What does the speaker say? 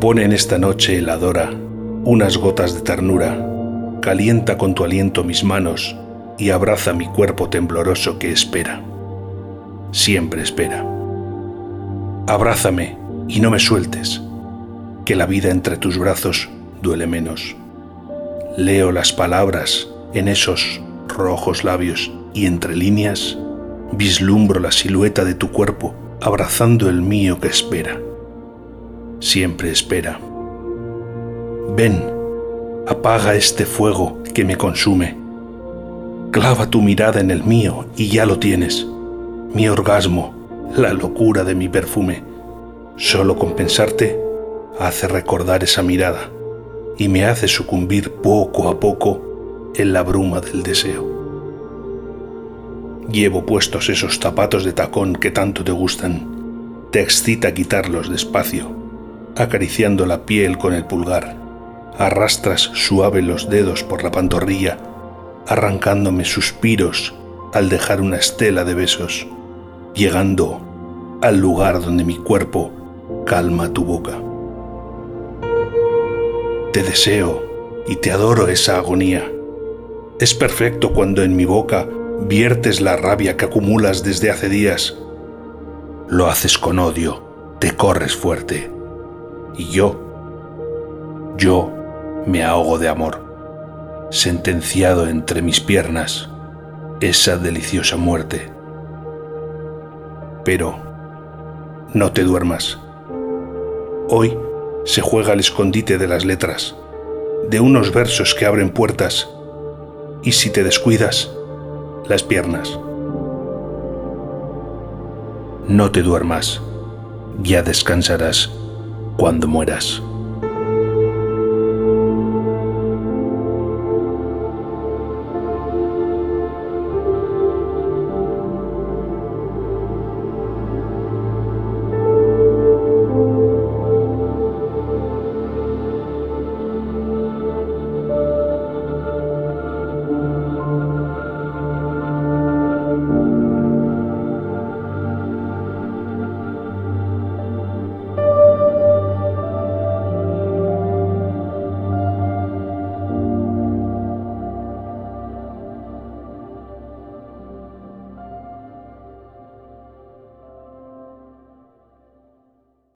Pone en esta noche heladora unas gotas de ternura, calienta con tu aliento mis manos y abraza mi cuerpo tembloroso que espera. Siempre espera. Abrázame y no me sueltes, que la vida entre tus brazos duele menos. Leo las palabras en esos rojos labios y entre líneas vislumbro la silueta de tu cuerpo abrazando el mío que espera. Siempre espera. Ven, apaga este fuego que me consume. Clava tu mirada en el mío y ya lo tienes. Mi orgasmo, la locura de mi perfume. Solo con pensarte hace recordar esa mirada y me hace sucumbir poco a poco en la bruma del deseo. Llevo puestos esos zapatos de tacón que tanto te gustan. Te excita quitarlos despacio, acariciando la piel con el pulgar. Arrastras suave los dedos por la pantorrilla, arrancándome suspiros al dejar una estela de besos, llegando al lugar donde mi cuerpo calma tu boca. Te deseo y te adoro esa agonía. Es perfecto cuando en mi boca viertes la rabia que acumulas desde hace días. Lo haces con odio, te corres fuerte. Y yo, yo me ahogo de amor, sentenciado entre mis piernas esa deliciosa muerte. Pero no te duermas. Hoy se juega el escondite de las letras, de unos versos que abren puertas, y si te descuidas, las piernas. No te duermas, ya descansarás cuando mueras.